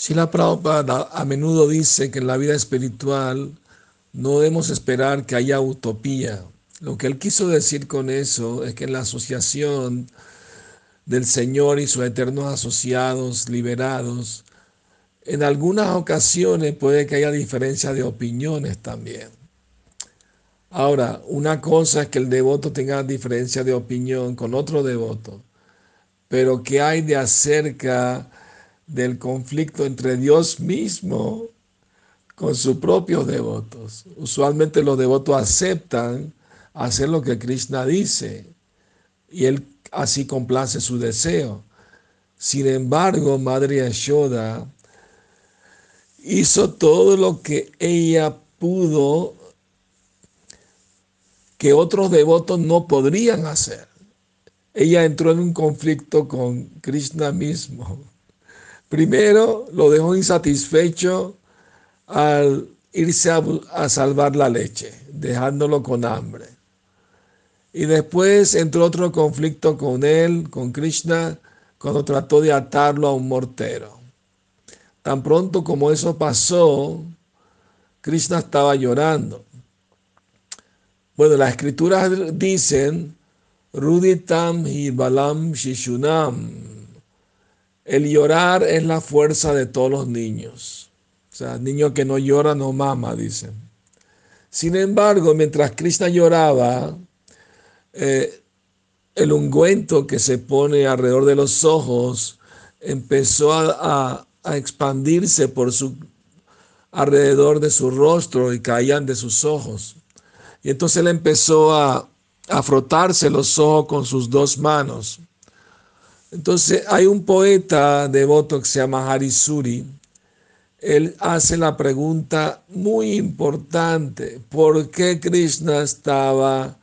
Srila Prabhupada a menudo dice que en la vida espiritual no debemos esperar que haya utopía. Lo que él quiso decir con eso es que en la asociación del Señor y sus eternos asociados liberados, en algunas ocasiones puede que haya diferencia de opiniones también. Ahora, una cosa es que el devoto tenga diferencia de opinión con otro devoto, pero ¿qué hay de acerca del conflicto entre Dios mismo con sus propios devotos? Usualmente los devotos aceptan hacer lo que Krishna dice y él así complace su deseo. Sin embargo, Madre Yashoda hizo todo lo que ella pudo que otros devotos no podrían hacer. Ella entró en un conflicto con Krishna mismo. Primero lo dejó insatisfecho al irse a, salvar la leche, dejándolo con hambre. Y después entró otro conflicto con él, con Krishna, cuando trató de atarlo a un mortero. Tan pronto como eso pasó, Krishna estaba llorando. Bueno, las escrituras dicen, Ruditam y Balam Shishunam. El llorar es la fuerza de todos los niños. O sea, niño que no llora no mama, dicen. Sin embargo, mientras Krishna lloraba, eh, el ungüento que se pone alrededor de los ojos empezó a, expandirse por su alrededor de su rostro y caían de sus ojos. Y entonces él empezó a, a frotarse los ojos con sus dos manos. Entonces hay un poeta devoto que se llama Harisuri. Él hace la pregunta muy importante, ¿por qué Krishna estaba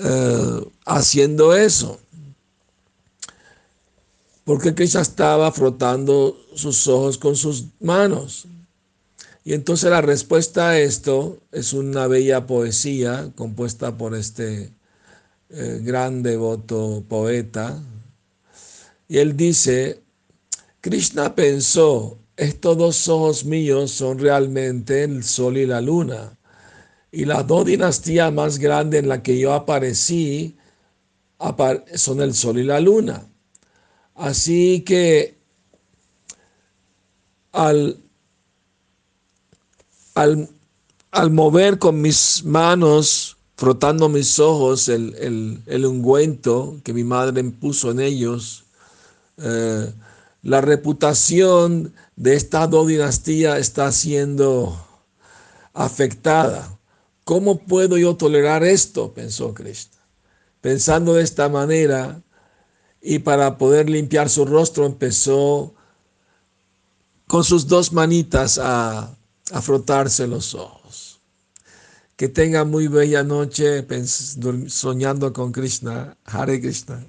eh, haciendo eso. Porque Krishna estaba frotando sus ojos con sus manos. Y entonces la respuesta a esto es una bella poesía compuesta por este eh, gran devoto poeta. Y él dice, Krishna pensó, estos dos ojos míos son realmente el sol y la luna. Y las dos dinastías más grandes en las que yo aparecí son el Sol y la Luna. Así que al, al, mover con mis manos, frotando mis ojos, el, ungüento que mi madre puso en ellos, eh, la reputación de estas dos dinastías está siendo afectada. ¿Cómo puedo yo tolerar esto? pensó Krishna. Pensando de esta manera, y para poder limpiar su rostro empezó con sus dos manitas a, a frotarse los ojos. Que tenga muy bella noche soñando con Krishna. Hare Krishna.